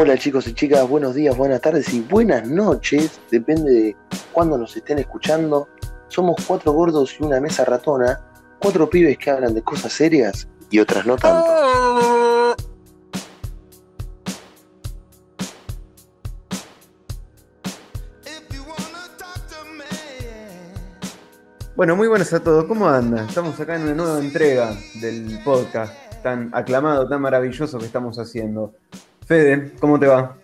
Hola chicos y chicas, buenos días, buenas tardes y buenas noches, depende de cuándo nos estén escuchando. Somos cuatro gordos y una mesa ratona, cuatro pibes que hablan de cosas serias y otras no tanto. Bueno, muy buenas a todos. ¿Cómo andan? Estamos acá en una nueva entrega del podcast tan aclamado, tan maravilloso que estamos haciendo. Fede, ¿cómo te va?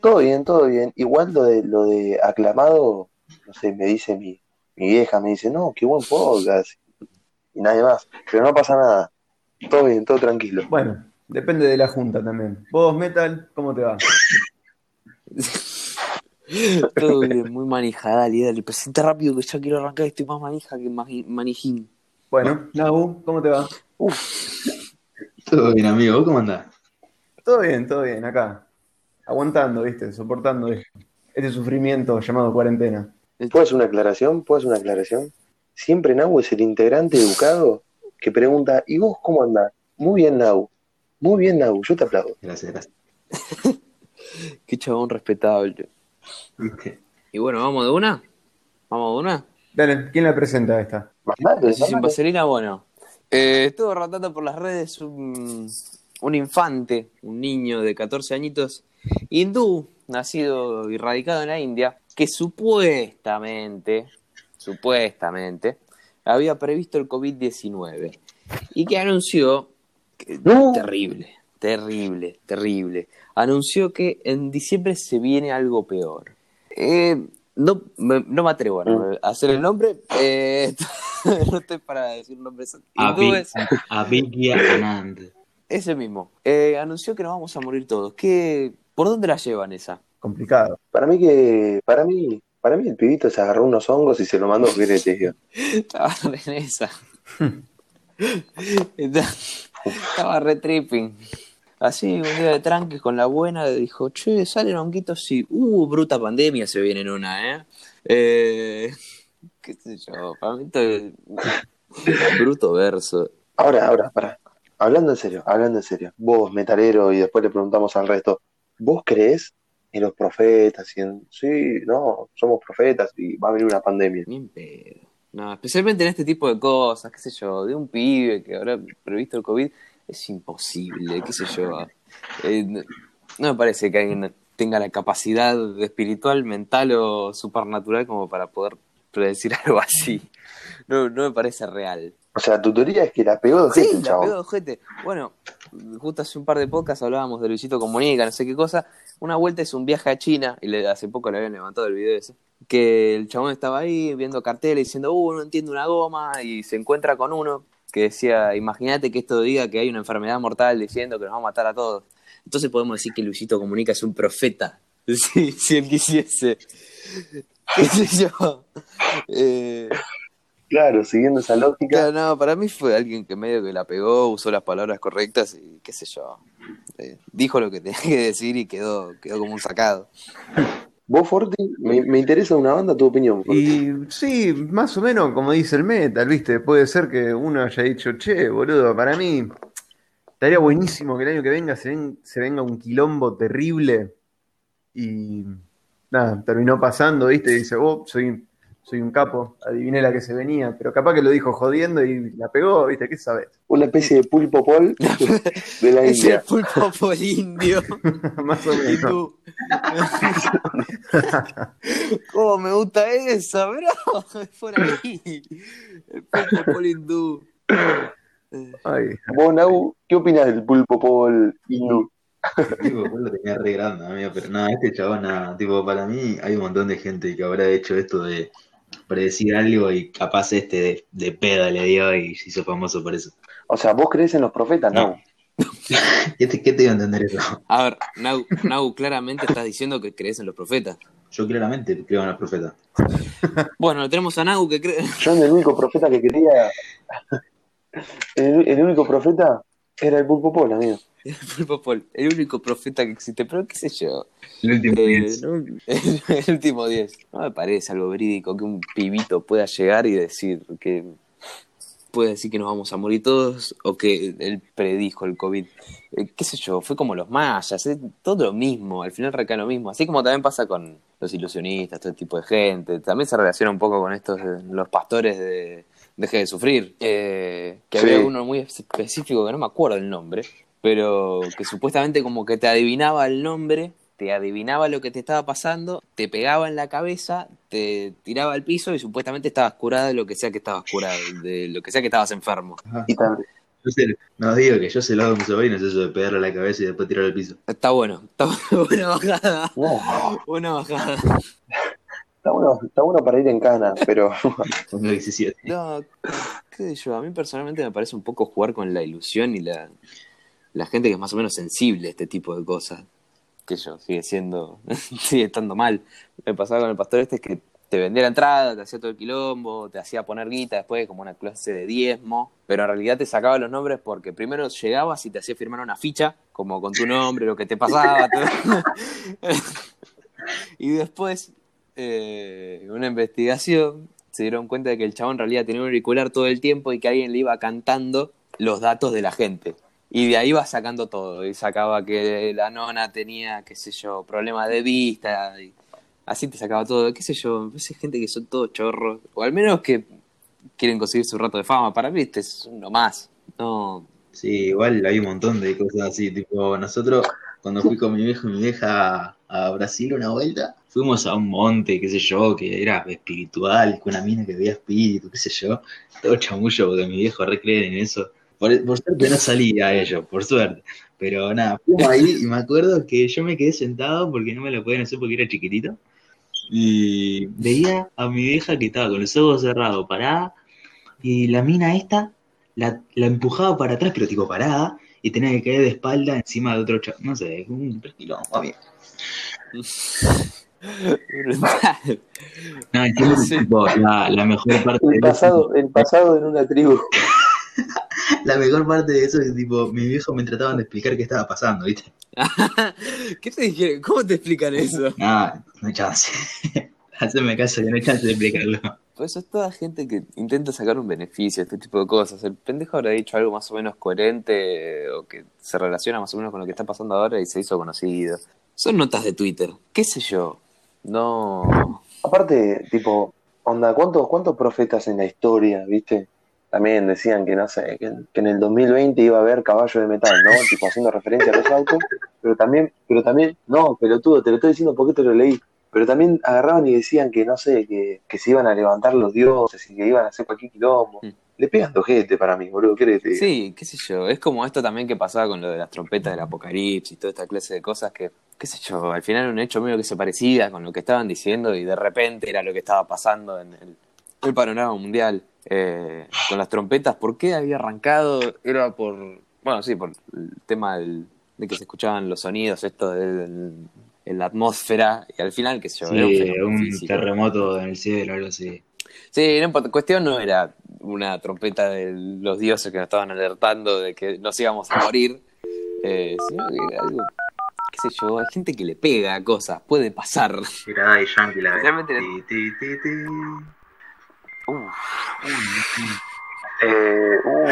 Todo bien, todo bien. Igual lo de, lo de aclamado, no sé, me dice mi, mi vieja, me dice, no, qué buen podcast. Y nadie más. Pero no pasa nada. Todo bien, todo tranquilo. Bueno, depende de la junta también. Vos, Metal, ¿cómo te va? Todo bien, muy manija, dale, dale. Presenta rápido que ya quiero arrancar, estoy más manija que mani- manijín. Bueno, Nahu, ¿cómo te va? Todo bien, amigo. ¿Vos cómo andás? Todo bien, todo bien, acá. Aguantando, ¿viste? Soportando este sufrimiento llamado cuarentena. ¿Puedes una aclaración? ¿Puedes una aclaración? Siempre Nau es el integrante educado que pregunta, ¿y vos cómo andás? Muy bien, Nau. Muy bien, Nau. Yo te aplaudo. Gracias, gracias. Qué chabón respetable. ¿Viste? Y bueno, ¿vamos de una? ¿Vamos de una? Dale, ¿quién la presenta esta? Sin vaselina, bueno. Eh, estuvo rotando por las redes un, un infante, un niño de 14 añitos, hindú, nacido y radicado en la India, que supuestamente, supuestamente, había previsto el COVID-19 y que anunció, que- No. terrible, terrible, terrible, anunció que en diciembre se viene algo peor. Eh, no, me, no me atrevo a, Mm. a hacer el nombre, eh, no estoy para decir nombres hindúes. Abhigya Anand. Ese mismo. Eh, anunció que nos vamos a morir todos. ¿Qué, ¿Por dónde la llevan esa? Complicado. Para mí que, para mí, para mí el pibito se agarró unos hongos y se lo mandó a Grete. Estaba en esa. Estaba- re tripping. Así, un día de tranques con la buena, dijo, che, salen honguitos, sí. Uh, bruta pandemia se viene en una, ¿eh? eh qué sé yo, para mí esto es bruto verso. Ahora, ahora, para. Hablando en serio, hablando en serio. Vos, metalero, y después le preguntamos al resto. ¿Vos creés en los profetas? Y sí, no, somos profetas y va a venir una pandemia. Ni pedo. No, especialmente en este tipo de cosas, qué sé yo, de un pibe que habrá previsto el COVID, es imposible, qué sé yo. Eh, no me parece que alguien tenga la capacidad espiritual, mental o supernatural como para poder predecir algo así. No, no me parece real. O sea, tu teoría es que la pegó de Sí, ojete, la chabón. pegó de ojete. Bueno, justo hace un par de podcasts hablábamos de Luisito Comunica, no sé qué cosa. Una vuelta es un viaje a China, y le, hace poco le habían levantado el video ese. Que el chabón estaba ahí viendo carteles diciendo, uh, no entiendo una goma, y se encuentra con uno que decía, imagínate que esto diga que hay una enfermedad mortal diciendo que nos va a matar a todos. Entonces podemos decir que Luisito Comunica es un profeta, si, si él quisiese. ¿Qué sé yo? Eh, Claro, siguiendo esa lógica. Claro, no, para mí fue alguien que medio que la pegó, usó las palabras correctas y qué sé yo. Eh, dijo lo que tenía que decir y quedó, quedó como un sacado. Vos, Forti, me, me interesa una banda tu opinión. Forti. Y sí, más o menos como dice el metal, ¿viste? Puede ser que uno haya dicho, che, boludo, para mí estaría buenísimo que el año que venga se, ven- se venga un quilombo terrible y nada, terminó pasando, ¿viste? Y dice, oh, soy, soy un capo, adiviné la que se venía, pero capaz que lo dijo jodiendo y la pegó, ¿viste? ¿Qué sabes? Una especie de pulpo pol de la Es el India. pulpo por indio. más o menos. Hindú. ¿Cómo me gusta esa, bro? Es por ahí. El pulpo por hindú. Ay, Vos, Nau, ¿qué opinas del pulpo pol hindú? Tipo, lo tenías re grande, amigo, pero nada, este chabón, nada, tipo, para mí hay un montón de gente que habrá hecho esto de predecir algo y capaz este de, de pedo le dio y se hizo famoso por eso. O sea, ¿vos creés en los profetas? No. ¿Qué te, qué te iba a entender eso? A ver, Nau, Nau, claramente estás diciendo que crees en los profetas. Yo claramente creo en los profetas. Bueno, tenemos a Nau que cree. Yo el único profeta que creía. El, el único profeta era el pulpo pol, amigo. El único profeta que existe, pero qué sé yo. El último Eh, diez. no, el, último 10. No me parece algo verídico que un pibito pueda llegar y decir que puede decir que nos vamos a morir todos o que él predijo el COVID. Eh, qué sé yo, fue como los mayas, es todo lo mismo, al final recae lo mismo. Así como también pasa con los ilusionistas, todo tipo de gente. También se relaciona un poco con estos, de los pastores de Deje de Sufrir. Eh, que Sí. había uno muy específico que no me acuerdo el nombre, pero que supuestamente como que te adivinaba el nombre, te adivinaba lo que te estaba pasando, te pegaba en la cabeza, te tiraba al piso y supuestamente estabas curada de lo que sea que estabas curado, de lo que sea que estabas enfermo. Y también, Yo sé, no digo que yo se lo hago a mis sobrinos, eso de pegarle a la cabeza y después tirarlo al piso. Está bueno, está buena bajada, buena bajada. está bueno, está bueno para ir en cana, pero Tengo 17. No, qué sé yo, a mí personalmente me parece un poco jugar con la ilusión y la, la gente que es más o menos sensible a este tipo de cosas. Que yo, sigue siendo, sigue estando mal. Me pasaba con el pastor este es que te vendía la entrada, te hacía todo el quilombo, te hacía poner guita después como una clase de diezmo, pero en realidad te sacaba los nombres porque primero llegabas y te hacía firmar una ficha, como con tu nombre, lo que te pasaba, y después, eh, una investigación, se dieron cuenta de que el chabón en realidad tenía un auricular todo el tiempo y que alguien le iba cantando los datos de la gente. Y de ahí va sacando todo. Y sacaba que la nona tenía, qué sé yo, problemas de vista. Y así te sacaba todo. Qué sé yo, es gente que son todos chorros. O al menos que quieren conseguir su rato de fama. Para mí este es uno más. No. Sí, igual hay un montón de cosas así. Tipo, nosotros, cuando fui con mi viejo y mi vieja a, Brasil una vuelta, fuimos a un monte, qué sé yo, que era espiritual, con una mina que veía espíritu, qué sé yo. Todo chamullo, porque mi viejo re creen en eso. Por, por suerte no salí a ello, por suerte. Pero nada, fuimos ahí y me acuerdo que yo me quedé sentado porque no me lo podían hacer porque era chiquitito. Y veía a mi vieja que estaba con los ojos cerrados, parada, y la mina esta la, la empujaba para atrás, pero tipo parada, y tenía que caer de espalda encima de otro chavo. No sé, un quilombo, amigo. Brutal. No, entiendo que, Sí. tipo, la, la mejor parte el pasado, el pasado en una tribu. la mejor parte de eso es que tipo, mi viejo me trataban de explicar qué estaba pasando, ¿viste? ¿Qué te dijeron? ¿Cómo te explican eso? Nada, no hay chance. Haceme caso que no hay chance de explicarlo. Pues eso es toda gente que intenta sacar un beneficio, este tipo de cosas. El pendejo habrá dicho algo más o menos coherente o que se relaciona más o menos con lo que está pasando ahora y se hizo conocido. Son notas de Twitter, qué sé yo. No. Aparte, tipo, onda, ¿cuántos, cuántos profetas en la historia, viste? También decían que, no sé, que, que en el 2020 iba a haber caballo de metal, ¿no? Tipo, haciendo referencia a los autos. Pero también, pero también, no, pelotudo, te lo estoy diciendo porque te lo leí. Pero también agarraban y decían que, no sé, que, que se iban a levantar los dioses y que iban a hacer cualquier quilombo. Mm. Le pegan gente para mí, boludo. Sí, qué sé yo. Es como esto también que pasaba con lo de las trompetas del apocalipsis y toda esta clase de cosas que, qué sé yo, al final un hecho medio que se parecía con lo que estaban diciendo y de repente era lo que estaba pasando en el, el panorama mundial. Eh, con las trompetas, ¿por qué había arrancado? Era por, bueno, sí, por el tema del- de que se escuchaban los sonidos, esto del- en la atmósfera, y al final, qué sé yo, era un Sí, un físico. terremoto en el cielo, algo así. Sí, no. Cuestión no era una trompeta de los dioses que nos estaban alertando de que nos íbamos a morir, eh, sino que era algo, qué sé yo, hay gente que le pega a cosas, puede pasar. Era Daddy Yankee la Ti. Eh, uh.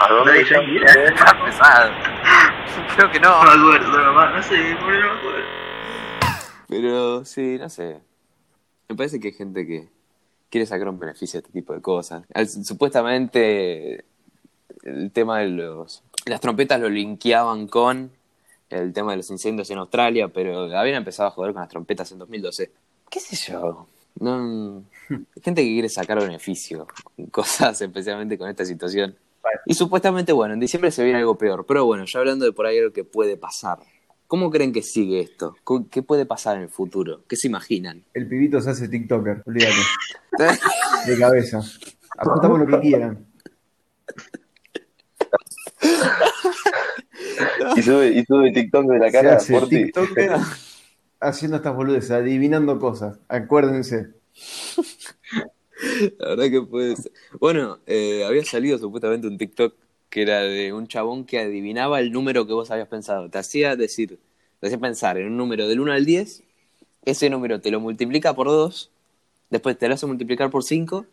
¿A dónde Yankee era. Está pesado. Creo que no. No me acuerdo, nomás, no sé, no me acuerdo. Pero sí, no sé. Me parece que hay gente que quiere sacar un beneficio de este tipo de cosas. Al- Supuestamente el tema de los... Las trompetas lo linkeaban con el tema de los incendios en Australia, pero habían empezado a joder con las trompetas en 2012. ¿Qué sé yo? No, hay gente que quiere sacar beneficio cosas, especialmente con esta situación. Y supuestamente, bueno, en diciembre se viene algo peor. Pero bueno, ya hablando de por ahí algo que puede pasar. ¿Cómo creen que sigue esto? ¿Cu- ¿Qué puede pasar en el futuro? ¿Qué se imaginan? El pibito se hace TikToker, olvídate. De cabeza. Apostamos lo que quieran. Y sube, y sube TikTok de la Se cara hace por ti. TikToker haciendo estas boludeces, adivinando cosas. Acuérdense. La verdad que puede ser. Bueno, eh, había salido supuestamente un TikTok que era de un chabón que adivinaba el número que vos habías pensado. Te hacía decir, te hacía pensar en un número del 1 al 10, ese número te lo multiplica por 2 después te lo hace multiplicar por 5,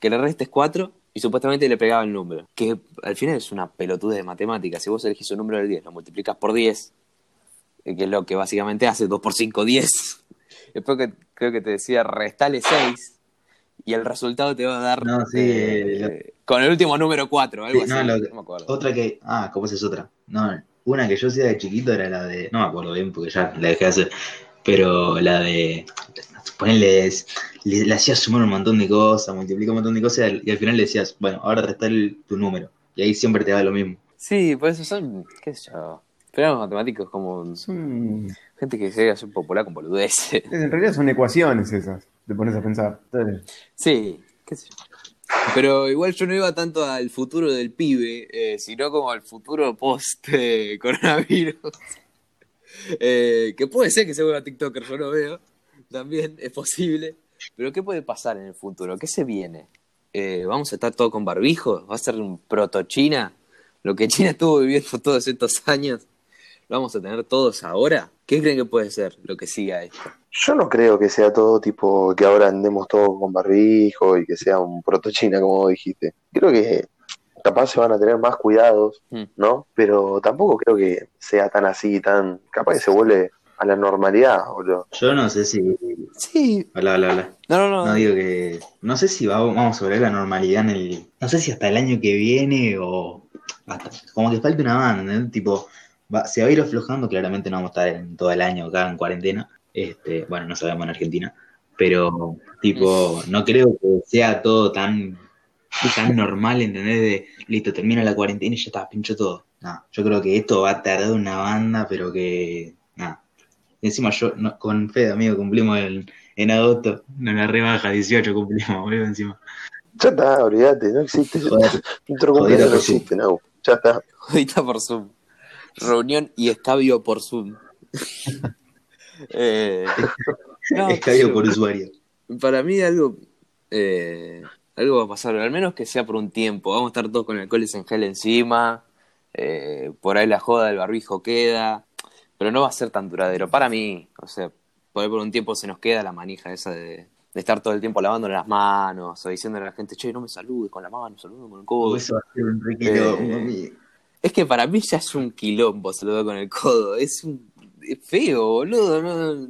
que le restes 4 y supuestamente le pegaba el número. Que al final es una pelotudez de matemáticas. Si vos elegís un número del 10, lo multiplicas por 10, eh, que es lo que básicamente hace 2 por 5, 10. Después que creo que te decía restale 6 y el resultado te va a dar No, sí, eh, con el último número 4, algo Sí, así. no, No, lo- me acuerdo. Otra que. Ah, ¿cómo es otra? No, una que yo hacía de chiquito era la de. No me acuerdo bien porque ya la dejé de hacer. Pero la de. Ponerle. Le, le hacías sumar un montón de cosas, multiplicar un montón de cosas y al final le decías, bueno, ahora restar tu número. Y ahí siempre te da lo mismo. Sí, por eso son, qué sé yo, programas matemáticos como Son- gente que se ser popular con boludeces. en realidad son ecuaciones esas, te pones a pensar. Sí, qué sé yo. Pero igual yo no iba tanto al futuro del pibe, eh, sino como al futuro post-coronavirus. Eh, que puede ser que se vuelva TikToker, yo lo veo. También es posible. Pero ¿qué puede pasar en el futuro? ¿Qué se viene? Eh, ¿Vamos a estar todos con barbijos? ¿Va a ser un proto-China? Lo que China estuvo viviendo todos estos años, ¿lo vamos a tener todos ahora? ¿Qué creen que puede ser lo que siga esto? Yo no creo que sea todo tipo que ahora andemos todos con barbijo y que sea un protochina, como vos dijiste. Creo que capaz se van a tener más cuidados, Mm. ¿no? Pero tampoco creo que sea tan así, tan. Capaz que se vuelve a la normalidad, boludo. Yo no sé si. Sí. Hola, hola, hola. No, no, no. No digo que. No sé si va- vamos a volver a la normalidad en el. No sé si hasta el año que viene o. Hasta, como que falta una banda, ¿no? Tipo, va- se va a ir aflojando. Claramente no vamos a estar en todo el año acá en cuarentena. Este, bueno, no sabemos en Argentina. Pero, tipo, no creo que sea todo tan, tan normal, ¿entendés? De listo, termina la cuarentena y ya está, pincho todo. No, yo creo que esto va a tardar una banda, pero que. Nada. Encima yo, no- con Fede, amigo, cumplimos el, en agosto, no la rebaja, 18 cumplimos, boludo, encima. Ya está, olvídate, no existe. Joder, Otro cumpleaños no existe, no. Ya está. Ahorita por Zoom. Reunión y escabio por Zoom. Eh, no, es qué sé yo. cabio por usuario. Para mí algo, eh, algo va a pasar, al menos que sea por un tiempo. Vamos a estar todos con alcoholes en gel encima, eh, por ahí la joda del barbijo queda, pero no va a ser tan duradero. Para mí, o sea, por ahí por un tiempo se nos queda la manija esa de, de estar todo el tiempo lavándole las manos o diciéndole a la gente, che, no me saludes con la mano, saludos con el codo. Eso va a ser un requilombo, Eh. Es que para mí ya es un quilombo saludar con el codo. Es, un, es feo, boludo. No,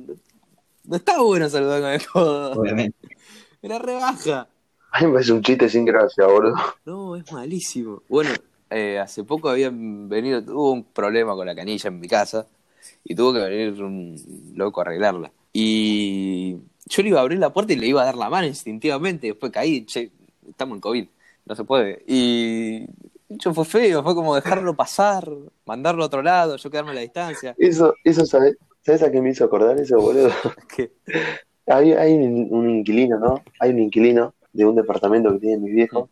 no está bueno saludar con el codo. obviamente. Me la rebaja. A mí me parece un chiste sin gracia, boludo. No, es malísimo. Bueno, eh, hace poco habían venido, hubo un problema con la canilla en mi casa y tuvo que venir un loco a arreglarla. Y yo le iba a abrir la puerta y le iba a dar la mano instintivamente. Después caí, che, estamos en COVID, no se puede. Y fue feo, fue como dejarlo pasar, mandarlo a otro lado, yo quedarme a la distancia. Eso, eso, ¿sabes? ¿Sabes a qué me hizo acordar eso, boludo? Que- Hay, hay un, un inquilino, ¿no? Hay un inquilino de un departamento que tiene mi viejo.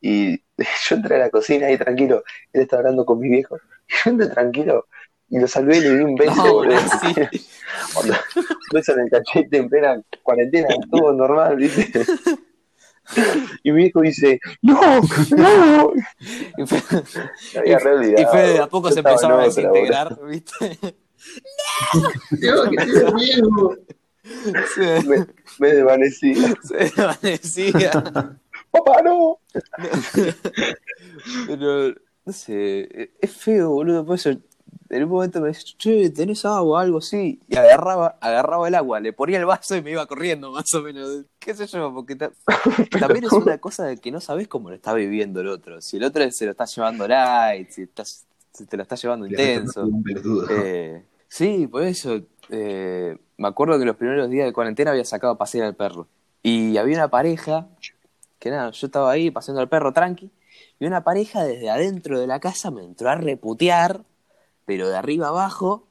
Y yo entré a la cocina ahí tranquilo. Él estaba hablando con mi viejo. Y yo entré tranquilo. Y lo salvé y le di un beso, No, boludo. sí. Un beso en el cachete en plena cuarentena, todo normal, ¿viste? Y mi viejo dice, ¡No! ¡No! Y re y olvidado. fue de a poco Yo se empezaron a desintegrar, ¿viste? Se, Me, me desvanecí. se desvanecía. ¡Papá, no! Pero, no sé, es feo, boludo. Por eso, en un momento me decía, che, ¿tenés agua? Algo así. Y agarraba, agarraba el agua, le ponía el vaso y me iba corriendo, más o menos. ¿Qué sé yo? Porque ta- también es una cosa de que no sabes cómo lo está viviendo el otro. Si el otro se lo está llevando light, si, estás, si te lo está llevando intenso. Eh, sí, por eso. eh, me acuerdo que los primeros días de cuarentena había sacado a pasear al perro. Y había una pareja, que nada, yo estaba ahí paseando al perro tranqui, y una pareja desde adentro de la casa me entró a reputear, pero de arriba abajo,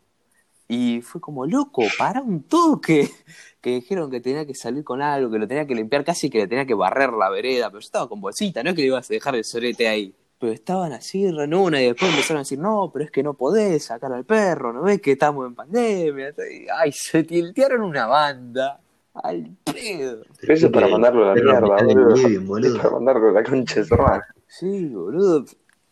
y fue como, loco, para un toque. Que dijeron que tenía que salir con algo, que lo tenía que limpiar casi, que le tenía que barrer la vereda, pero yo estaba con bolsita, no es que le ibas a dejar el sorete ahí. Pero estaban así, renuna, y después empezaron a decir, no, pero es que no podés sacar al perro, ¿no ves que estamos en pandemia? Ay, se tiltearon una banda. Al pedo. Pero eso es para mandarlo a la Perro mierda, boludo. Para mandarlo a la concha de su. Sí, boludo.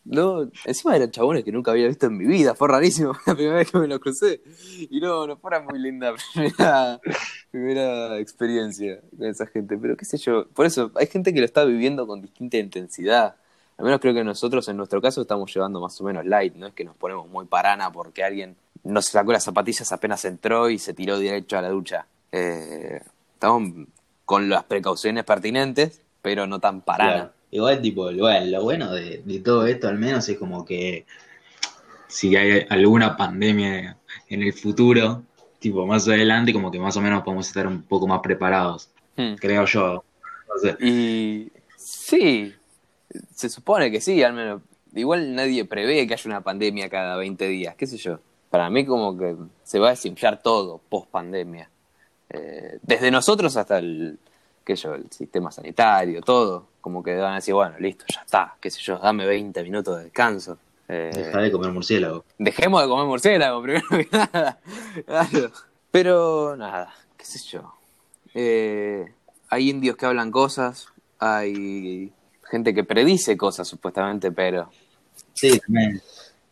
No, encima eran chabones que nunca había visto en mi vida, fue rarísimo la primera vez que me los crucé. Y no, no fuera muy linda primera, primera experiencia con esa gente, pero qué sé yo. Por eso, hay gente que lo está viviendo con distinta intensidad. Al menos creo que nosotros, en nuestro caso, estamos llevando más o menos light, no es que nos ponemos muy parana porque alguien nos sacó las zapatillas apenas entró y se tiró derecho a la ducha. Eh, estamos con las precauciones pertinentes, pero no tan parana. Igual, tipo, lo, lo bueno de, de todo esto al menos es como que si hay alguna pandemia en el futuro, tipo más adelante, como que más o menos podemos estar un poco más preparados, Hmm. creo yo. No sé. Y sí, se supone que sí, al menos. Igual nadie prevé que haya una pandemia cada 20 días, qué sé yo. Para mí como que se va a desinflar todo post pandemia. desde nosotros hasta el, qué sé yo, el sistema sanitario, todo. Como que van a decir, bueno, listo, ya está, qué sé yo, dame 20 minutos de descanso. Eh, Deja de comer murciélago. Dejemos de comer murciélago, primero que nada. Claro. Pero nada, qué sé yo. Eh, hay indios que hablan cosas, hay gente que predice cosas supuestamente, pero Sí, también.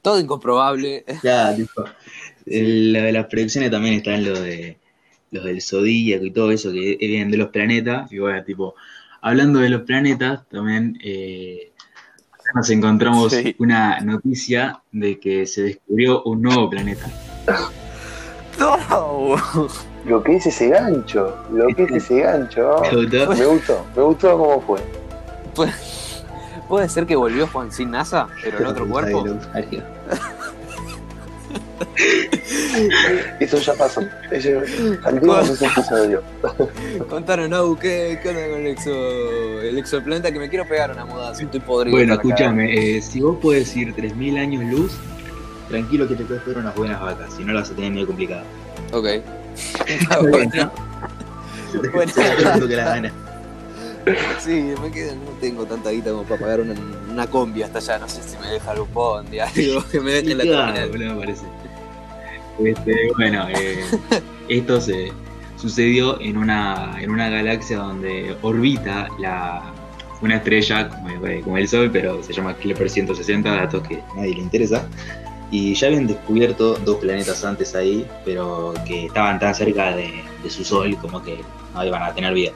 todo incomprobable. Ya, tipo, el- lo de las predicciones también está en lo de los del zodíaco y todo eso que vienen de los planetas. Y bueno, tipo, hablando de los planetas, también eh, nos encontramos Sí. una noticia de que se descubrió un nuevo planeta. No. Lo que es ese gancho, lo que es ese gancho. Me gustó, me gustó cómo fue. Puede, puede ser que volvió Juan sin NASA, pero en otro cuerpo. Eso ya pasó. Eso. Contaron, no, ¿qué, qué onda con el, exo, el exoplaneta? Que me quiero pegar una mudanza, estoy podrido. Bueno, escúchame, eh, si vos puedes ir 3.000 años luz, tranquilo que te puedes ver unas buenas vacas, si no las vas a tener medio complicado. Ok. Bueno. Bueno. Sí, me queda, no tengo tanta guita como para pagar una, una combi hasta allá. No sé si me deja un bondi, algo que me deje en la Claro, terminal. boludo, me parece. Este, bueno, eh, esto se sucedió en una, en una galaxia donde orbita la, una estrella como, eh, como el Sol, pero se llama Kepler 160, datos que a nadie le interesa. Y ya habían descubierto dos planetas antes ahí, pero que estaban tan cerca de, de su Sol como que no iban a tener vida.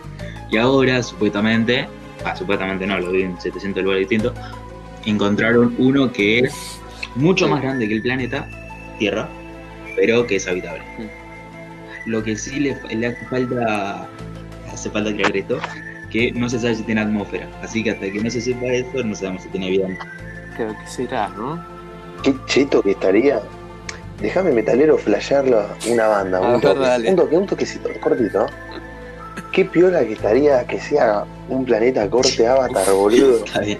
Y ahora, supuestamente, ah, supuestamente no, lo vi en 700 lugares distintos, encontraron uno que es mucho más grande que el planeta Tierra, pero que es habitable. Lo que sí le, le hace falta, hace falta crear esto, que no se sabe si tiene atmósfera. Así que hasta que no se sepa eso, no sabemos si tiene vida. Creo que será, ¿no? Qué cheto que estaría. Déjame metalero flashearlo una banda, A un ver, toque, un toque, un toquecito, cortito. Qué piola que estaría que sea un planeta corte avatar, boludo. Está bien.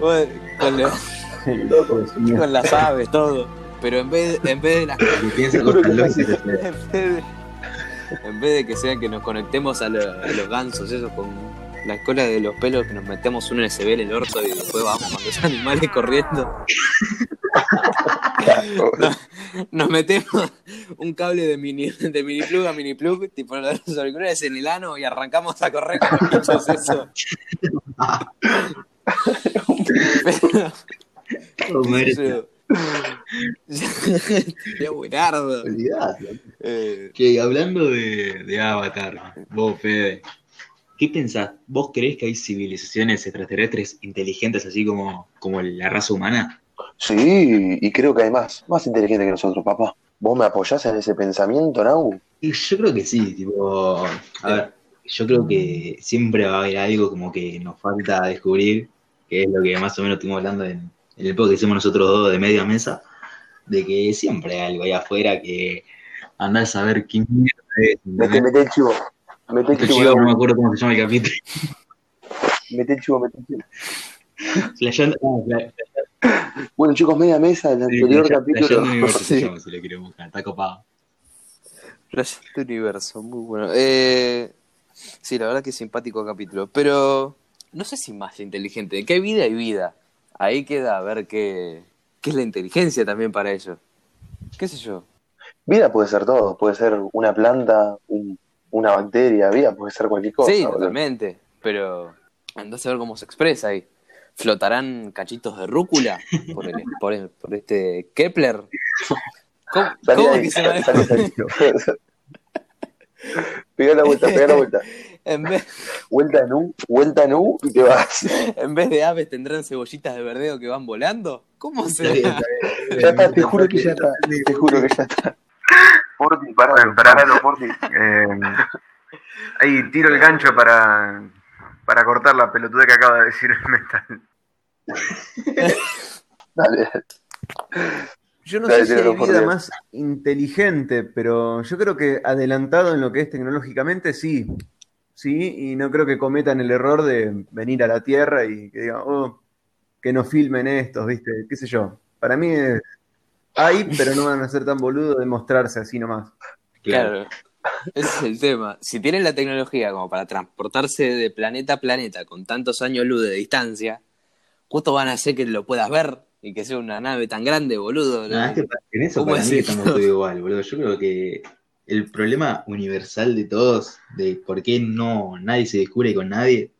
Bueno, con, lo- con las aves, todo. Pero en vez, en vez de las en vez de, en vez de que sea que nos conectemos a, lo- a los gansos, eso con la cola de los pelos, que nos metemos un USB en el orto y después vamos con los animales corriendo. Nos metemos un cable de mini, de mini plug a mini plug, tipo los auriculares en el ano y arrancamos a correr con los bichos eso. Pero. Eh, Che, hablando de, de Avatar, vos, Fede, ¿qué pensás? ¿Vos creés que hay civilizaciones extraterrestres inteligentes así como, como la raza humana? Sí, y creo que hay más, más inteligente que nosotros, papá. ¿Vos me apoyás en ese pensamiento, Nau? Y yo creo que sí, tipo, a ver, yo creo que siempre va a haber algo como que nos falta descubrir, que es lo que más o menos estuvimos hablando en, en el podcast que hicimos nosotros dos de media mesa, de que siempre hay algo allá afuera que andás a saber quién mierda es, el chivo. Mete el chivo, chico, no me acuerdo cómo se llama el capítulo. Mete el chivo, mete el chivo. Ah, Bueno, chicos, media mesa, el sí, anterior Flashe- capítulo. Universo se Sí. llama, si lo quieren buscar, está copado. Flash de universo, muy bueno. Eh, sí, la verdad que es simpático capítulo, pero no sé si más inteligente. ¿De qué vida hay vida? Ahí queda a ver qué, qué es la inteligencia también para ellos. ¿Qué sé yo? Vida puede ser todo, puede ser una planta, un- una bacteria, vida puede ser cualquier cosa. sí, boludo. totalmente, pero andás a ver cómo se expresa ahí. ¿Flotarán cachitos de rúcula por, el- por, el- por este Kepler? ¿Cómo, cómo ahí, que se va. Pegá la vuelta, pegá la vuelta. en, vez, Vuelta en U, vuelta en U y te vas. en vez de aves tendrán cebollitas de verdeo que van volando? ¿Cómo se. Ya está, te juro que ya está. Te juro que ya está. Porti, paralo, Porti. Eh, ahí tiro el gancho para, para cortar la pelotuda que acaba de decir el metal. Dale. Yo no Dale, sé si hay vida Dios. más inteligente, pero yo creo que adelantado en lo que es tecnológicamente, sí. Sí, y no creo que cometan el error de venir a la Tierra y que digan, oh, que nos filmen estos, ¿viste? ¿Qué sé yo? Para mí es. Hay, pero no van a ser tan boludos de mostrarse así nomás. Claro. Ese es el tema. Si tienen la tecnología como para transportarse de planeta a planeta con tantos años luz de distancia, justo van a hacer que lo puedas ver y que sea una nave tan grande, boludo. ¿no? Nah, es que en eso ¿Cómo para mí decirlo? estamos todos igual, boludo. Yo creo que el problema universal de todos, de por qué no nadie se descubre con nadie,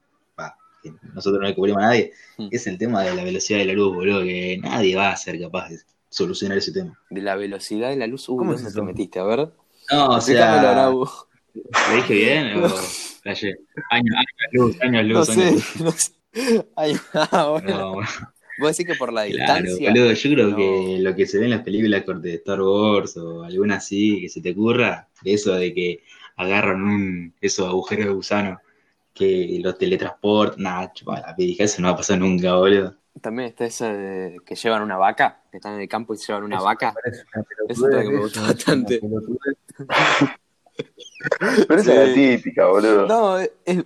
que nosotros no descubrimos a nadie, Hmm. es el tema de la velocidad de la luz, boludo, que nadie va a ser capaz de solucionar ese tema. De la velocidad de la luz. Uy, ¿Cómo es ¿dónde eso? te metiste? A ver. No, o sea. ¿lo dije bien o? Años, años luz, años No luz, sé, años luz. no sé. Ay, ah, bueno. No, Vos decís que por la Claro, distancia. boludo, yo creo no. que lo que se ve en las películas de Star Wars o alguna así, que se te ocurra, de eso de que agarran un, esos agujeros de gusano que los teletransportan, nada, chupa, la dije, eso no va a pasar nunca, boludo. También está esa de que llevan una vaca, que están en el campo y se llevan una Eso vaca. Eso es lo que me es una bastante. Pero esa Sí. es la típica, boludo. No, es, es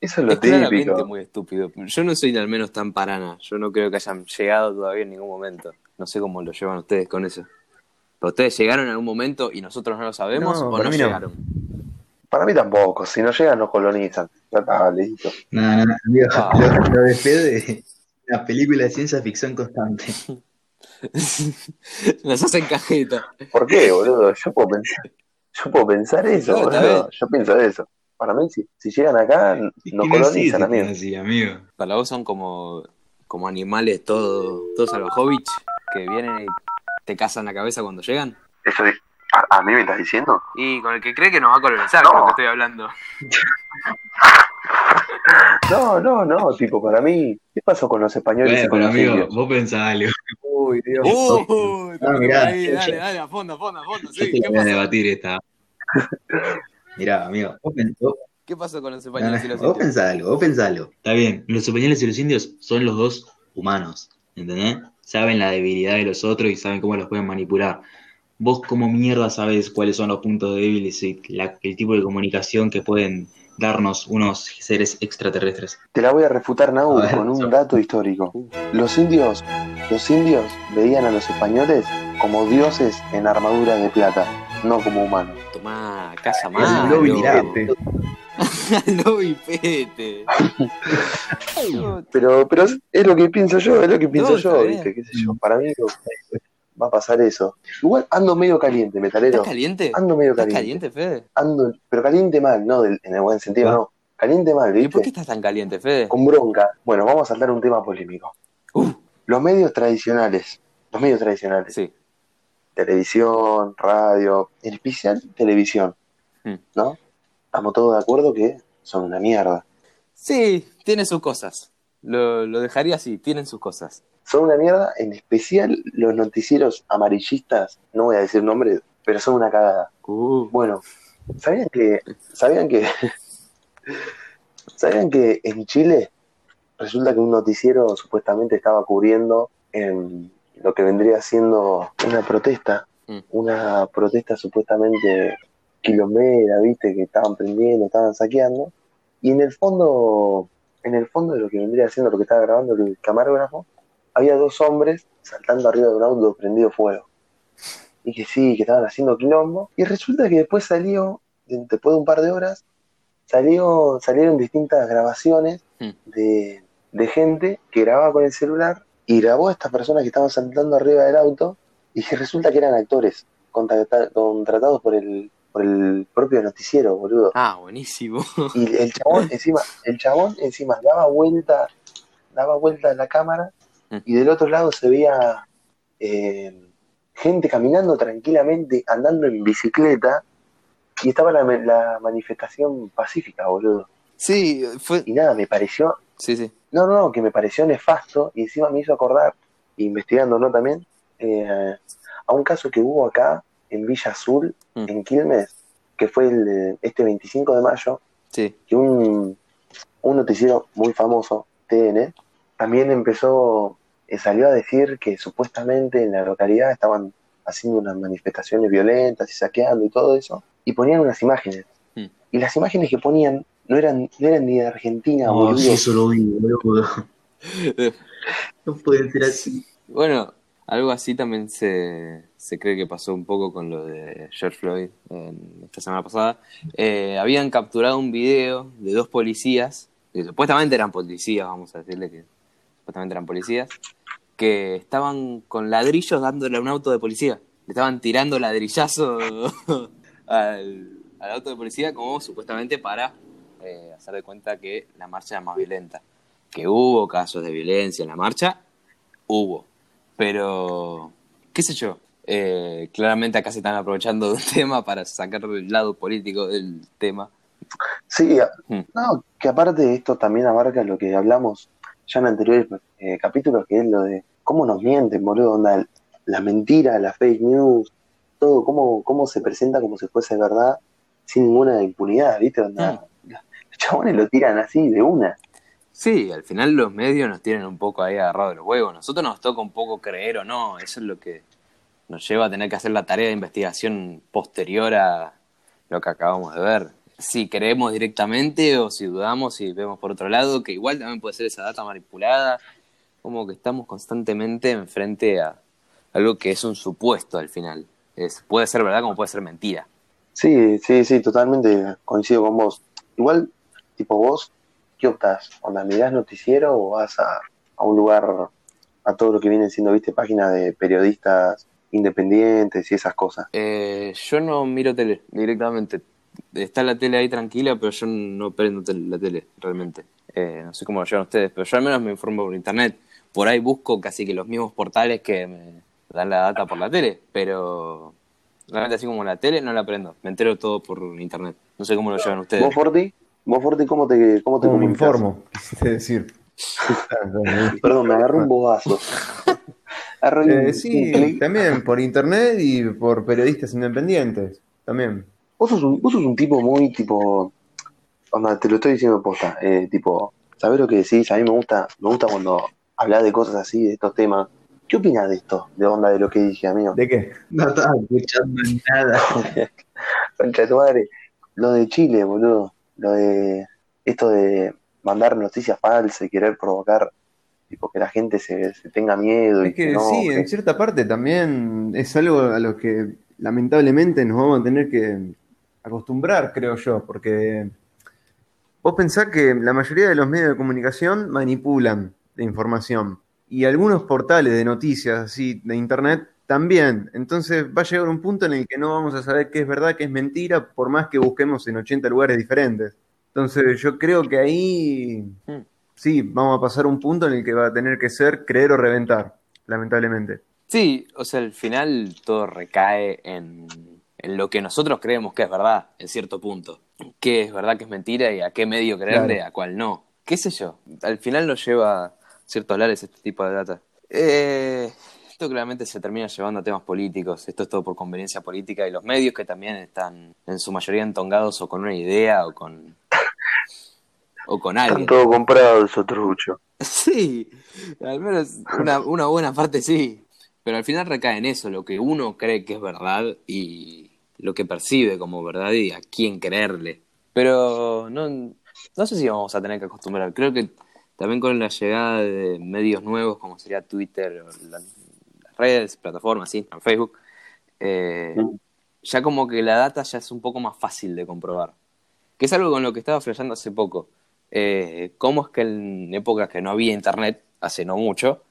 Eso es lo claramente típico. muy estúpido. Yo no soy al menos tan parana. Yo no creo que hayan llegado todavía en ningún momento. No sé cómo lo llevan ustedes con eso. ¿Pero ustedes llegaron en algún momento y nosotros no lo sabemos No, o no llegaron? Para mí tampoco. Si no llegan, nos colonizan. Ya está, listo. Nada, nada, amigo, Ah. lo, es una película de ciencia ficción constante. Nos hacen cajeta. ¿Por qué, boludo? Yo puedo pensar, yo puedo pensar eso, No, boludo. Yo pienso eso. Para mí, si, si llegan acá, Es nos no colonizan, amigo. así, amigo. Para vos son como, como animales todos todo salvajovich que vienen y te cazan la cabeza cuando llegan. Eso de- ¿a, a mí me estás diciendo? Y con el que cree que nos va a colonizar, No. creo que estoy hablando. No, no, no, tipo, para mí, ¿qué pasó con los españoles y Bueno, con pero los amigo, indios? vos pensás algo. Uy, Dios. ¡Uh! Ah, mirá, ahí, yo- dale, dale, a fondo, a fondo, a fondo. Yo Sí, te ¿qué la voy a debatir esta. Mirá, amigo, vos, vos- ¿Qué pasó con los no, españoles y no, los vos indios? pensás algo, vos pensás algo. Está bien, los españoles y los indios son los dos humanos, ¿entendés? Saben la debilidad de los otros y saben cómo los pueden manipular. Vos como mierda sabes cuáles son los puntos débiles y la- el tipo de comunicación que pueden darnos unos seres extraterrestres. Te la voy a refutar, Nau, A ver, con un so- dato histórico. Los indios, los indios veían a los españoles como dioses en armaduras de plata, no como humanos. Tomá, casa un mirá, pete. Pero, pero es, lo que pienso yo, es lo que pienso No, yo. ¿viste? ¿Qué sé yo? Para mí va a pasar eso. Igual ando medio caliente, metalero. ¿Estás caliente? Ando medio ¿Estás caliente. caliente, Fede? Ando, pero caliente mal, no del- en el buen sentido, no. Caliente mal, ¿Y por qué ¿viste? estás tan caliente, Fede? Con bronca. Bueno, vamos a saltar un tema polémico. Uh. Los medios tradicionales, los medios tradicionales, Sí. televisión, radio, en especial televisión, Mm. ¿no? Estamos todos de acuerdo que son una mierda. Sí, tiene sus cosas. Lo, lo dejaría así, tienen sus cosas. Son una mierda, en especial los noticieros amarillistas, no voy a decir nombres, pero son una cagada. Uh. Bueno, ¿sabían que, sabían que, sabían que en Chile resulta que un noticiero supuestamente estaba cubriendo en lo que vendría siendo una protesta, Mm. una protesta supuestamente quilombera, viste, que estaban prendiendo, estaban saqueando, y en el fondo, en el fondo de lo que vendría siendo lo que estaba grabando el camarógrafo, había dos hombres saltando arriba de un auto prendido fuego. Y que sí, que estaban haciendo quilombo. Y resulta que después salió, de- después de un par de horas, salió, salieron distintas grabaciones Mm. de, de gente que grababa con el celular y grabó a estas personas que estaban saltando arriba del auto y que resulta que eran actores contrata- contratados por el, por el propio noticiero, boludo. Ah, buenísimo. Y el chabón encima, el chabón encima daba vuelta, daba vuelta la cámara. Y del otro lado se veía eh, gente caminando tranquilamente, andando en bicicleta, y estaba la, la manifestación pacífica, boludo. Sí, fue. Y nada, me pareció, Sí, sí. no, no, no, que me pareció nefasto, y encima me hizo acordar, investigando, ¿no? También, eh, a un caso que hubo acá, en Villa Azul, Mm. en Quilmes, que fue el, este 25 de mayo, Sí. que un, un noticiero muy famoso, TN, también empezó, salió a decir que supuestamente en la localidad estaban haciendo unas manifestaciones violentas y saqueando y todo eso, y ponían unas imágenes. Mm. Y las imágenes que ponían no eran, no eran ni de Argentina, No, boludo. sí, eso lo vi, boludo. No puede ser así. Bueno, algo así también se, se cree que pasó un poco con lo de George Floyd en esta semana pasada. Eh, habían capturado un video de dos policías, que supuestamente eran policías, vamos a decirle que supuestamente eran policías, que estaban con ladrillos dándole a un auto de policía. Le estaban tirando ladrillazo al, al auto de policía como supuestamente para eh, hacer de cuenta que la marcha era más violenta. Que hubo casos de violencia en la marcha, hubo. Pero, qué sé yo, eh, claramente acá se están aprovechando de un tema para sacar el lado político del tema. Sí, a- Mm. no, que aparte esto también abarca lo que hablamos ya en anteriores eh, capítulos, que es lo de cómo nos mienten, boludo, onda, la mentira, la fake news, todo, cómo, cómo se presenta como si fuese verdad, sin ninguna impunidad, ¿viste? Onda, los chabones lo tiran así, de una. Sí, al final los medios nos tienen un poco ahí agarrado de los huevos. Nosotros nos toca un poco creer o no. Eso es lo que nos lleva a tener que hacer la tarea de investigación posterior a lo que acabamos de ver. Si creemos directamente o si dudamos y vemos por otro lado, que igual también puede ser esa data manipulada. Como que estamos constantemente enfrente a algo que es un supuesto al final. Es, puede ser verdad como puede ser mentira. Sí, sí, sí, totalmente coincido con vos. Igual, tipo vos, ¿qué optás? ¿Onda mirás noticiero o vas a, a un lugar, a todo lo que vienen siendo, viste, páginas de periodistas independientes y esas cosas? Eh, yo no miro tele directamente. Está la tele ahí tranquila, pero yo no prendo tel- la tele realmente. Eh, no sé cómo lo llevan ustedes, pero yo al menos me informo por internet. Por ahí busco casi que los mismos portales que me dan la data por la tele, pero realmente así como la tele no la prendo. Me entero todo por internet. No sé cómo lo llevan ustedes. ¿Vos, Forti? ¿Vos, Forti, cómo te, cómo te ¿Cómo me informo? Quisiste decir. Perdón, me agarré un bobazo. Agarré un- Eh, sí, también por internet y por periodistas independientes. También. Vos sos, un, vos sos un tipo muy tipo. Onda, te lo estoy diciendo posta. Eh, tipo, ¿sabés lo que decís? A mí me gusta, me gusta cuando hablas de cosas así, de estos temas. ¿Qué opinas de esto? De onda de lo que dije, amigo. ¿De qué? No estaba escuchando nada. Concha de tu madre. Lo de Chile, boludo. Lo de esto de mandar noticias falsas y querer provocar, tipo, que la gente se, se tenga miedo y Es que no, sí, en cierta parte también es algo a lo que lamentablemente nos vamos a tener que acostumbrar, creo yo, porque vos pensás que la mayoría de los medios de comunicación manipulan la información y algunos portales de noticias así de internet también. Entonces va a llegar un punto en el que no vamos a saber qué es verdad, qué es mentira, por más que busquemos en 80 lugares diferentes. Entonces yo creo que ahí Hmm. sí, vamos a pasar a un punto en el que va a tener que ser creer o reventar, lamentablemente. Sí, o sea, al final todo recae en, en lo que nosotros creemos que es verdad, en cierto punto. ¿Qué es verdad, qué es mentira y a qué medio creerle, Claro. a cuál no? ¿Qué sé yo? Al final nos lleva ciertos lares este tipo de data. Eh, esto claramente se termina llevando a temas políticos. Esto es todo por conveniencia política y los medios que también están en su mayoría entongados o con una idea o con, o con alguien. Están todo comprado el sotrucho. Sí, al menos una, una buena parte sí. Pero al final recae en eso, lo que uno cree que es verdad y lo que percibe como verdad y a quién creerle. Pero no, no sé si vamos a tener que acostumbrar. Creo que también con la llegada de medios nuevos como sería Twitter, o la- las redes, plataformas, Instagram, Facebook, eh, Mm. ya como que la data ya es un poco más fácil de comprobar. Que es algo con lo que estaba flasheando hace poco. Eh, ¿Cómo es que en épocas que no había internet, hace no mucho,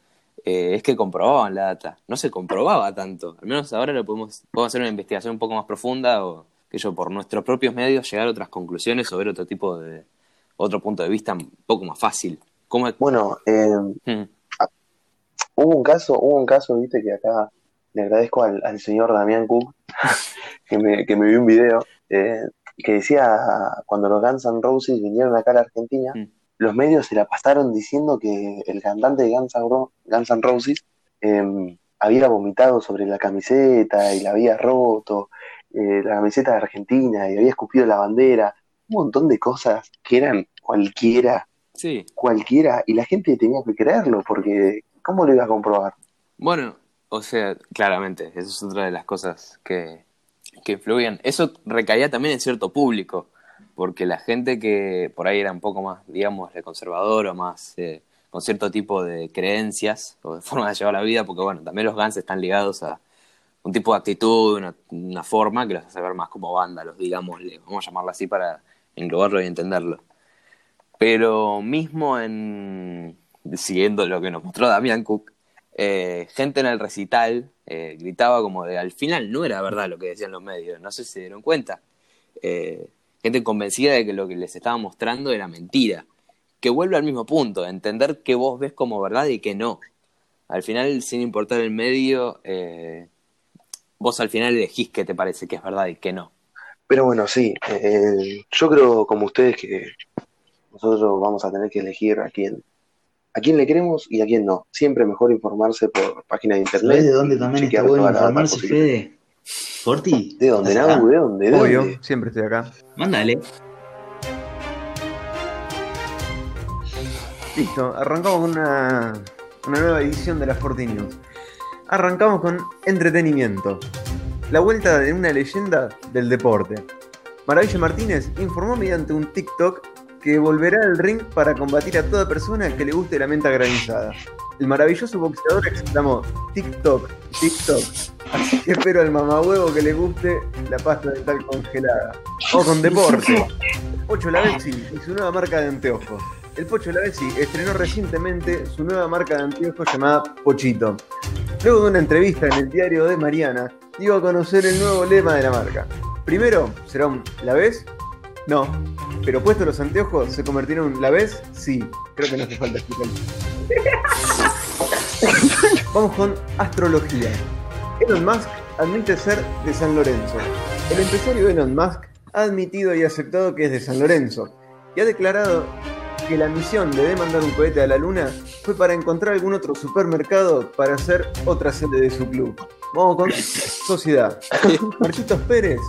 eh, es que comprobaban la data? No se comprobaba tanto. Al menos ahora lo podemos, podemos hacer una investigación un poco más profunda o que yo por nuestros propios medios llegar a otras conclusiones o ver otro tipo de otro punto de vista un poco más fácil ¿Cómo es? Bueno, eh, Mm, hubo un caso, hubo un caso, viste, que acá le agradezco al, al señor Damián Cook, que me, que me vio un video, eh, que decía, cuando los Guns N' Roses vinieron acá a la Argentina, Mm. Los medios se la pasaron diciendo que el cantante de Guns N' Ro- Guns N' Roses eh, había vomitado sobre la camiseta y la había roto, eh, la camiseta de Argentina y había escupido la bandera, un montón de cosas que eran cualquiera, Sí. cualquiera, y la gente tenía que creerlo, porque ¿cómo lo iba a comprobar? Bueno, o sea, claramente, eso es otra de las cosas que, que influían. Eso recaía también en cierto público, porque la gente que por ahí era un poco más, digamos, de conservador o más eh, con cierto tipo de creencias o de forma de llevar la vida, porque bueno, también los Guns están ligados a un tipo de actitud, una, forma que los hace ver más como vándalos, digámosle, vamos a llamarlo así para englobarlo y entenderlo. Pero mismo en siguiendo lo que nos mostró Damián Cook, eh, gente en el recital eh, gritaba como de al final no era verdad lo que decían los medios, no sé si se dieron cuenta. Gente convencida de que lo que les estaba mostrando era mentira. Que vuelve al mismo punto, entender que vos ves como verdad y que no. Al final, sin importar el medio, eh, vos al final elegís qué te parece que es verdad y que no. Pero bueno, sí, eh, yo creo como ustedes que nosotros vamos a tener que elegir a quién, a quién le queremos y a quién no. Siempre mejor informarse por páginas de internet. ¿Sabés de dónde también está bueno informarse. Fede? ¿Forti? ¿De dónde. Nau? ¿De dónde? ¿De Obvio, dónde? siempre estoy acá. Mándale. Listo, arrancamos con una, una nueva edición de la Forti News. Arrancamos con entretenimiento. La vuelta de una leyenda del deporte. Maravilla Martínez informó mediante un TikTok que volverá al ring para combatir a toda persona que le guste la menta granizada. El maravilloso boxeador exclamó TikTok, TikTok. Así que espero al mamahuevo que le guste la pasta dental congelada. O con deporte. Pocho Lavezzi y su nueva marca de anteojos. El Pocho Lavezzi estrenó recientemente su nueva marca de anteojos llamada Pochito. Luego de una entrevista en el diario de Mariana, dio a conocer el nuevo lema de la marca. Primero, será un ¿la ves? No. Pero puesto los anteojos, ¿se convertirá en ¿la ves? Sí. Creo que no hace falta explicar. Vamos con astrología. Elon Musk admite ser de San Lorenzo. El empresario Elon Musk ha admitido y aceptado que es de San Lorenzo y ha declarado que la misión de demandar un cohete a la luna fue para encontrar algún otro supermercado para hacer otra sede de su club. Vamos con sociedad. Marquitos Pérez,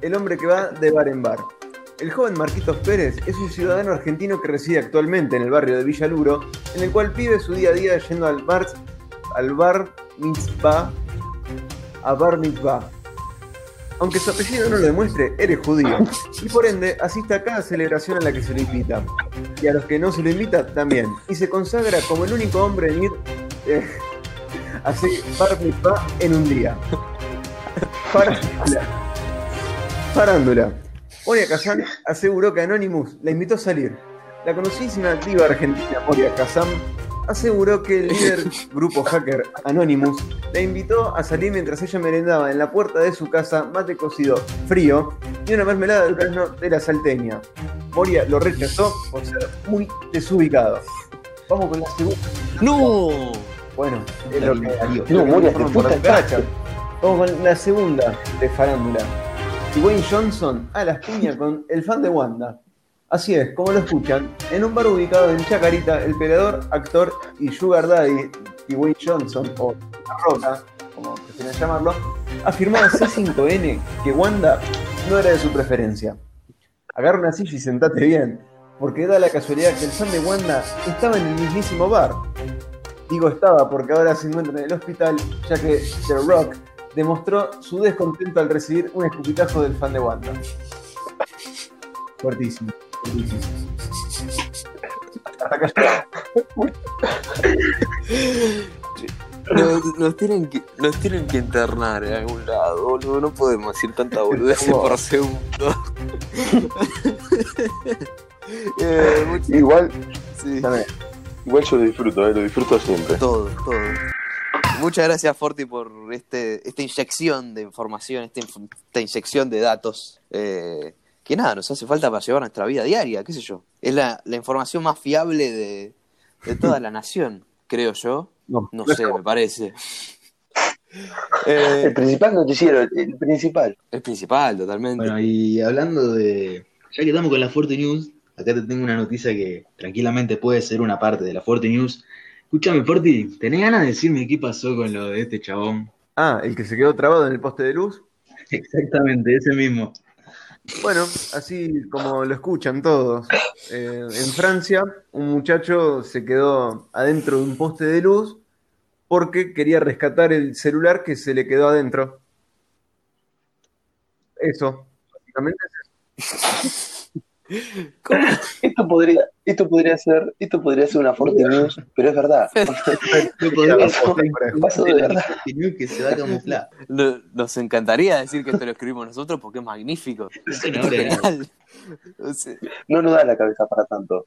el hombre que va de bar en bar. El joven Marquitos Pérez es un ciudadano argentino que reside actualmente en el barrio de Villaluro, en el cual vive su día a día yendo al bar, al bar mitzvah, a bar mitzvah. Aunque su apellido no lo demuestre, eres judío. Y por ende, asiste a cada celebración a la que se lo invita. Y a los que no se lo invita, también. Y se consagra como el único hombre en ir eh, a bar mitzvah en un día. Farándula. Farándula. Moria Kazan aseguró que Anonymous la invitó a salir. La conocidísima activa argentina Moria Kazan aseguró que el líder grupo hacker Anonymous la invitó a salir mientras ella merendaba en la puerta de su casa mate cocido frío y una mermelada de durazno de la salteña. Moria lo rechazó por ser muy desubicado. Vamos con la segunda. ¡No! Bueno, es lo que, Darío. lo No, Moria, te. Vamos con la segunda de farándula. Dwayne Johnson a las piñas con el fan de Wanda. Así es, como lo escuchan, en un bar ubicado en Chacarita, el peleador, actor y sugar daddy Dwayne Johnson, o La Roca, como prefieren llamarlo, afirmó a C5N que Wanda no era de su preferencia. Agarra una silla y sentate bien, porque da la casualidad que el fan de Wanda estaba en el mismísimo bar. Digo estaba porque ahora se encuentra en el hospital, ya que The Rock demostró su descontento al recibir un escupitajo del fan de Wanda. Fuertísimo, fuertísimo. Hasta acá Nos, nos tienen que, nos tienen que internar en algún lado, boludo. No podemos decir tanta boludez ¿Cómo? por segundo. eh, mucho- Igual, sí, igual yo lo disfruto, eh, lo disfruto siempre. todo, todo. Muchas gracias, Forti, por este, esta inyección de información, esta, inf- esta inyección de datos. eh, que nada, nos hace falta para llevar nuestra vida diaria, qué sé yo. Es la, la información más fiable de, de toda la nación, creo yo. No, No no sé, me parece. El Eh, principal noticiero, el, el principal. es principal, totalmente. Bueno, y hablando de. Ya que estamos con la Forte News, acá te tengo una noticia que tranquilamente puede ser una parte de la Forte News. Escúchame, Forti, ¿tenés ganas de decirme qué pasó con lo de este chabón? Ah, el que se quedó trabado en el poste de luz. Exactamente, ese mismo. Bueno, así como lo escuchan todos. Eh, en Francia, un muchacho se quedó adentro de un poste de luz porque quería rescatar el celular que se le quedó adentro. Eso, básicamente es eso. ¿Cómo? Esto podría, esto podría ser, esto podría ser una Forte News, pero es verdad. No podemos Pasó- pasó de verdad. que se va a camuflar. No- Nos encantaría decir que esto lo escribimos nosotros porque es magnífico. No nos da la cabeza para tanto.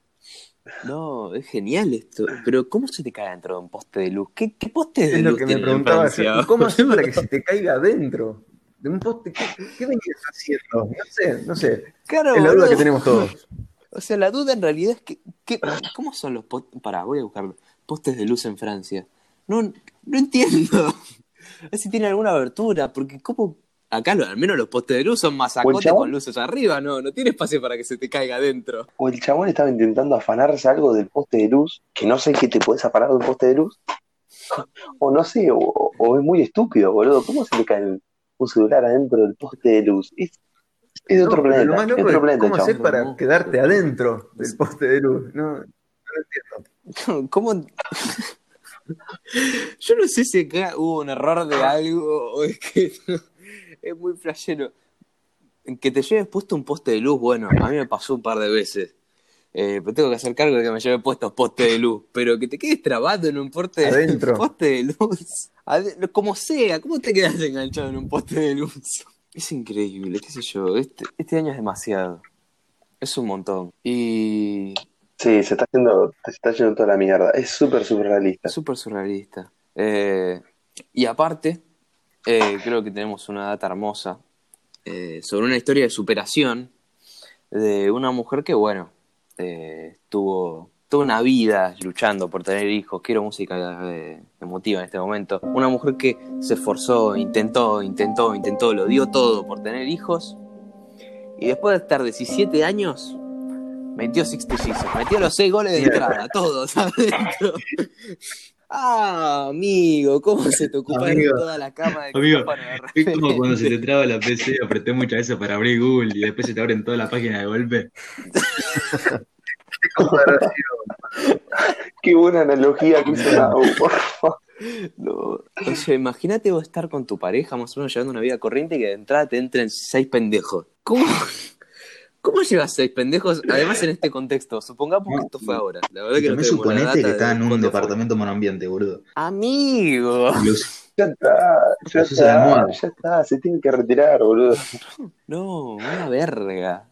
no, es genial esto. Pero ¿cómo se te cae dentro de un poste de luz? ¿Qué, qué poste de Es lo luz que me preguntaba. ¿Cómo hacer para que se te caiga adentro de un poste? ¿Qué, qué venías haciendo? No sé, no sé. Claro, Es la duda que tenemos todos. O sea, la duda en realidad es que, que- ¿cómo son los postes? Pará, voy a buscarlo. Postes de luz en Francia. No, no entiendo. A ver si tiene alguna abertura, porque ¿cómo? Acá lo- al menos los postes de luz son masacotes con luces arriba, no, no tiene espacio para que se te caiga adentro. O el chabón estaba intentando afanarse algo del poste de luz, que no sé qué te puedes afanar de un poste de luz. O no sé, o, o es muy estúpido, boludo. ¿Cómo se le cae el- un celular adentro del poste de luz? Es, es de otro No, planeta. lo más es loco otro es planeta, cómo hacer para No. quedarte adentro del poste de luz. No, no lo entiendo. ¿Cómo? Yo no sé si acá hubo un error de algo o es que es muy flashero. Que te lleves puesto un poste de luz, bueno, a mí me pasó un par de veces. Eh, pero tengo que hacer cargo de que me lleve puestos postes de luz. Pero que te quedes trabado en un poste, Adentro. poste de luz. Ade- como sea, ¿cómo te quedas enganchado en un poste de luz? Es increíble, qué sé yo. Este, este año es demasiado. Es un montón. Y Sí, se está haciendo, se está yendo toda la mierda. Es súper surrealista. Es súper surrealista. Eh, y aparte, eh, creo que tenemos una data hermosa eh, sobre una historia de superación de una mujer que, bueno, eh, tuvo toda una vida luchando por tener hijos. Quiero música eh, emotiva en este momento. Una mujer que se esforzó, intentó, intentó, intentó, lo dio todo por tener hijos. Y después de estar 17 años, metió Six Jesus, metió los 6 goles de entrada, todos adentro. Ah, amigo, ¿cómo se te ocupa de toda la cama de amigo, Es como cuando se te traba la PC, apreté muchas veces para abrir Google y después se te abren toda la página de golpe. Qué buena analogía que hizo Nau, por favor. No, o sea, imagínate vos estar con tu pareja más o menos llevando una vida corriente y que de entrada te entren seis pendejos. ¿Cómo, cómo llevas seis pendejos? Además en este contexto, supongamos que esto fue ahora. La verdad Y que no la suponete data que está en un fue. departamento monoambiente, boludo. Amigo. Los- Ya está, ya está, ya está, se tiene que retirar, boludo. No, una verga.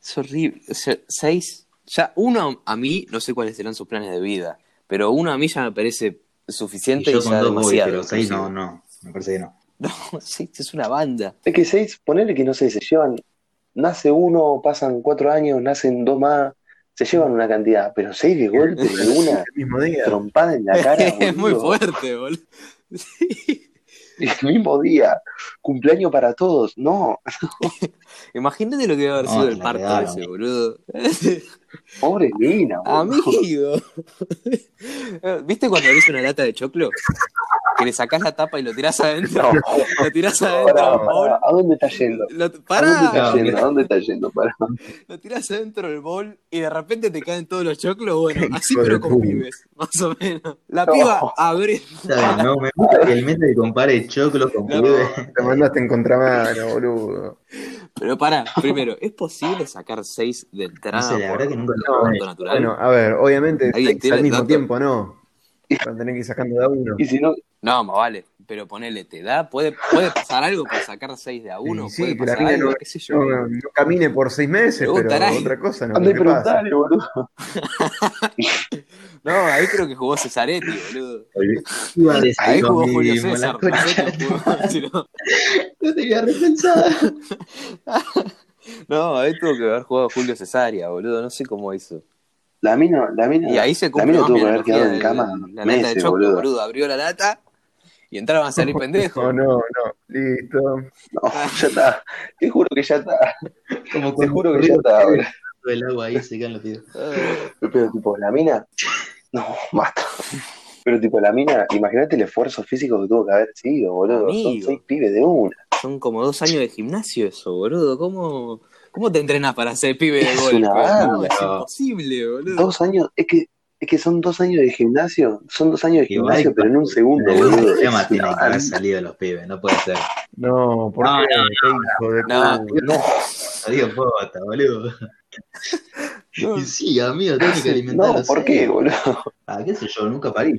Es horrible. O sea, seis. Ya, uno a mí, no sé cuáles serán sus planes de vida, pero uno a mí ya me parece y suficiente y, yo con ya dos voy, demasiado. pero seis no, no. Me parece que no. No, sí, es una banda. Es que seis, ponele que no sé, se llevan, nace uno, pasan cuatro años, nacen dos más, se llevan una cantidad, pero seis de golpe, de una trompada en la cara, es muy fuerte, boludo. Sí. El mismo día, cumpleaños para todos, no, Imagínate lo que debe haber No, sido el parto regalo. ese, boludo. pobre Lina, boludo. Amigo. ¿Viste cuando abrís una lata de choclo? Que le sacás la tapa y lo tirás adentro. No, Lo tirás adentro pará, del bowl. pará, ¿a dónde está yendo? Lo, ¿A dónde está yendo? ¿A dónde está yendo? Pará. lo tirás adentro del bowl y de repente te caen todos los choclos. Bueno, así pero con pibes, más o menos. La No. piba abre. No, me gusta que el mete compare choclo con No. pibe. Te mandaste en contramano, boludo. Pero pará, primero, ¿es posible sacar seis de entrada No sé, la verdad que nunca lo natural? Bueno, a ver, obviamente ¿Alguien seis tiene al mismo dato? tiempo, ¿no? Van a tener que ir sacando de a uno. Y si no, No, más vale. Pero ponele, ¿te da? ¿Puede, puede pasar algo para sacar seis de a uno? Y sí, ¿Puede pasar algo? no, ¿Qué sé yo? no- no camine por seis meses, pero Preguntará. otra cosa no. anda y ¿qué pasa? preguntale, boludo. No, ahí creo que jugó Cesaretti, boludo. Ahí lo jugó Julio César. no, No tenía repensada. no, ahí tuvo que haber jugado Julio Cesaria, boludo. No sé cómo hizo. La mina, la mina, Y ahí se la cumple mina tuvo que haber quedado en cama la lata de meses, choclo, boludo. boludo. Abrió la lata y entraban a salir pendejos. No, no, no. Listo. No, ya está. Te juro que ya está. Como Te juro que ya está, boludo. el agua ahí se caen los pies. Pero tipo, la mina. No, basta. Pero tipo, la mina, imagínate el esfuerzo físico que tuvo que haber sido, boludo. Son seis pibes de una. Son como dos años de gimnasio eso, boludo. ¿Cómo, cómo te entrenas para ser pibe de Es una No, es imposible, boludo. Dos años, es que, es que son dos años de gimnasio. Son dos años de Igual, gimnasio, pero en un segundo, El boludo. tema Es tiene que haber salido los pibes, no puede ser. No, ¿por No, qué? no, Qué hijo de No, puta. no. Adiós, pota, boludo. No. Y sí, amigo, tiene que alimentar No, ¿por qué, boludo? Ah, qué sé yo, nunca parí.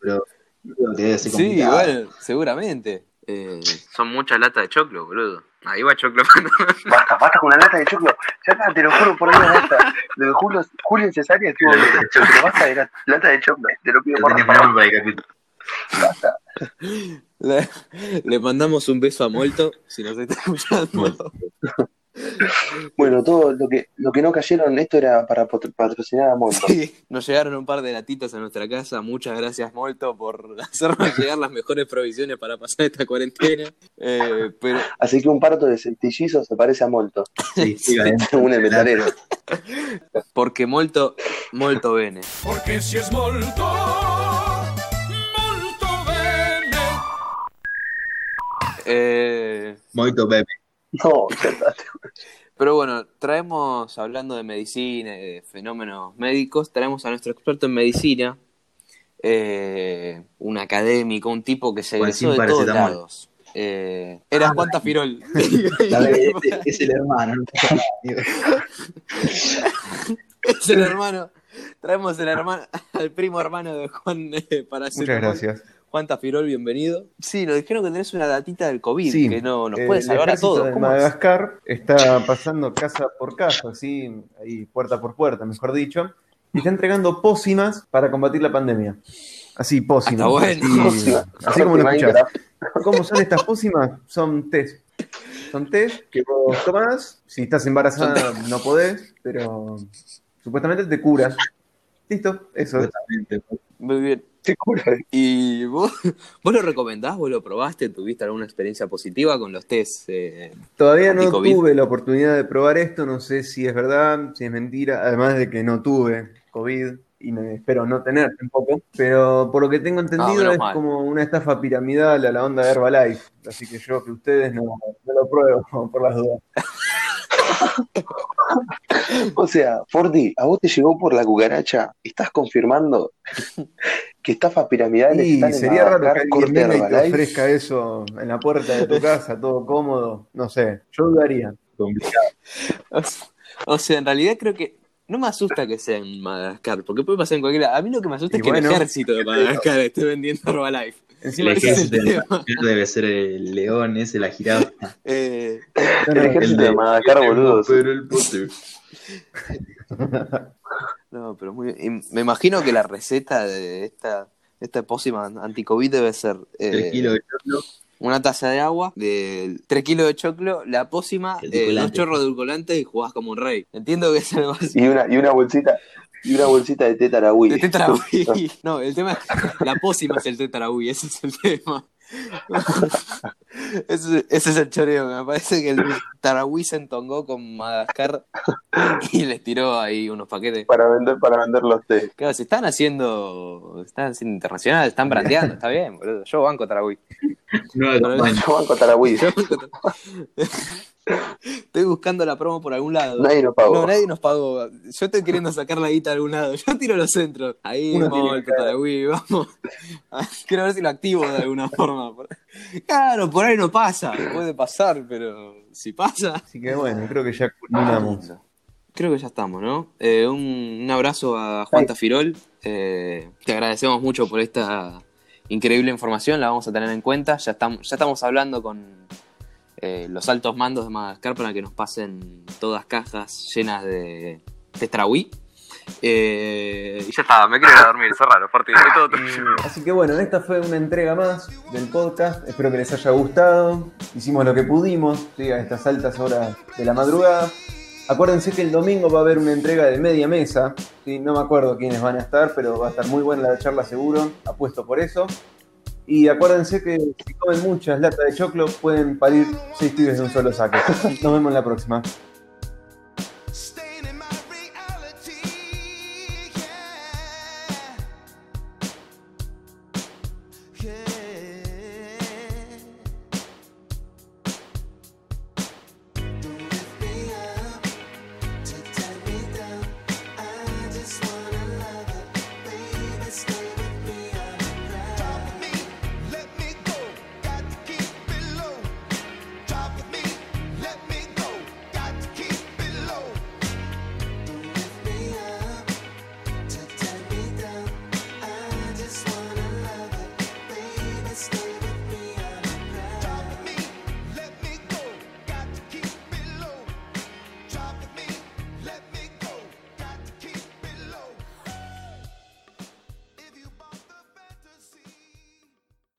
Pero creo que debe ser Sí, bueno, seguramente. Eh, son muchas latas de choclo, boludo. Ahí va choclo. Basta, basta con la lata de choclo. Ya está, te lo juro por ahí, basta. Lo de Julio, Julio en cesárea estuvo bien, pero basta de la, lata de choclo. Te lo pido por capítulo. Basta. le, le mandamos un beso a Molto, si nos está escuchando. Bueno, todo lo que, lo que no cayeron, esto era para patrocinar a Monto. Sí, nos llegaron un par de latitas a nuestra casa. Muchas gracias, Molto, por hacernos llegar las mejores provisiones para pasar esta cuarentena. Eh, pero Así que un parto de centillizo se parece a Molto. Sí, sí. Un metalero. porque Molto, Molto bene. Porque si es molto, molto bene. No, pero bueno, traemos, hablando de medicina y de fenómenos médicos, traemos a nuestro experto en medicina, eh, un académico, un tipo que se egresó de todos lados. Eh, era Juan Tafirol. Es, el hermano. es el hermano. Traemos el hermano, al primo hermano de Juan eh, para Muchas gracias. Juan Tafirol, bienvenido. Sí, nos dijeron que tenés una datita del COVID, Sí, que no nos eh, puede el salvar a todos. de ¿Cómo es? Madagascar está pasando casa por casa, así, ahí puerta por puerta, mejor dicho, y está entregando pócimas para combatir la pandemia. Así, pócimas. Está bueno. Así, así como lo escuchás. ¿Cómo son estas pócimas? Son test. Son test que vos tomás. Si estás embarazada no podés, pero supuestamente te curas. Listo, eso. Supuestamente. Muy bien. Te cura. ¿Y vos, vos lo recomendás? ¿Vos lo probaste? ¿Tuviste alguna experiencia positiva con los test? eh, Todavía no tuve la oportunidad de probar esto, no sé si es verdad, si es mentira, además de que no tuve COVID y me espero no tener tampoco, pero por lo que tengo entendido menos es mal. como una estafa piramidal a la onda de Herbalife, así que yo que ustedes no, no lo pruebo por las dudas. O sea, Forti, a vos te llegó por la cucaracha. ¿Estás confirmando que estafas piramidales Y están en sería raro que corte y te ofrezca eso en la puerta de tu casa, todo cómodo, no sé, yo dudaría. Complicado. o sea- o sea, en realidad creo que no me asusta que sea en Madagascar, porque puede pasar en cualquier lado. A mí lo que me asusta Y es que el ejército de Madagascar esté vendiendo Herbalife. Encima El ejército debe ser el león ese, la jirafa. Eh, no, El ejército de Madagascar, boludo. Pero el pote. no, pero muy bien. Y me imagino que la receta de esta, esta pócima anti-COVID debe ser eh, El kilo de choclo. una taza de agua, de 3 kilos de choclo, la pócima, El eh, dos edulcorante. chorros de edulcorante y jugás como un rey. Entiendo que es algo así. Y una, y una bolsita, y una bolsita de tetarahui. De tetarahui. No, el tema es que la pócima es el tetarahui, ese es el tema. Ese, ese es el choreo, me parece que el tarahui se entongó con Madagascar y les tiró ahí unos paquetes. Para vender, para vender los té. Claro, se están haciendo, están haciendo internacionales, están brandeando, está bien, boludo. Yo banco tarahui. No. Yo banco Tarahui. Yo banco Tarahui. Estoy buscando la promo por algún lado. Nadie nos pagó. No, nadie nos pagó. Yo estoy queriendo sacar la guita de algún lado. Yo tiro los centros. Ahí, Uno vamos, el Tarahui, vamos. Quiero ver si lo activo de alguna forma. Claro, por ahí no pasa. Puede pasar, pero si pasa. Así que bueno, creo que ya culminamos. Creo que ya estamos, ¿no? Eh, un, un abrazo a Juan Tafirol. Eh, te agradecemos mucho por esta increíble información. La vamos a tener en cuenta. Ya estamos, ya estamos hablando con eh, los altos mandos de Madagascar para que nos pasen todas cajas llenas de testrahui. Eh, y ya está, me quiero ir a dormir, es raro, fuerte. todo así que bueno, esta fue una entrega más del podcast. Espero que les haya gustado. Hicimos lo que pudimos, ¿sí? a estas altas horas de la madrugada. Acuérdense que el domingo va a haber una entrega de media mesa. ¿sí? No me acuerdo quiénes van a estar, pero va a estar muy buena la charla seguro. Apuesto por eso. Y acuérdense que si comen muchas latas de choclo pueden parir seis pibes de un solo saque. Nos vemos la próxima.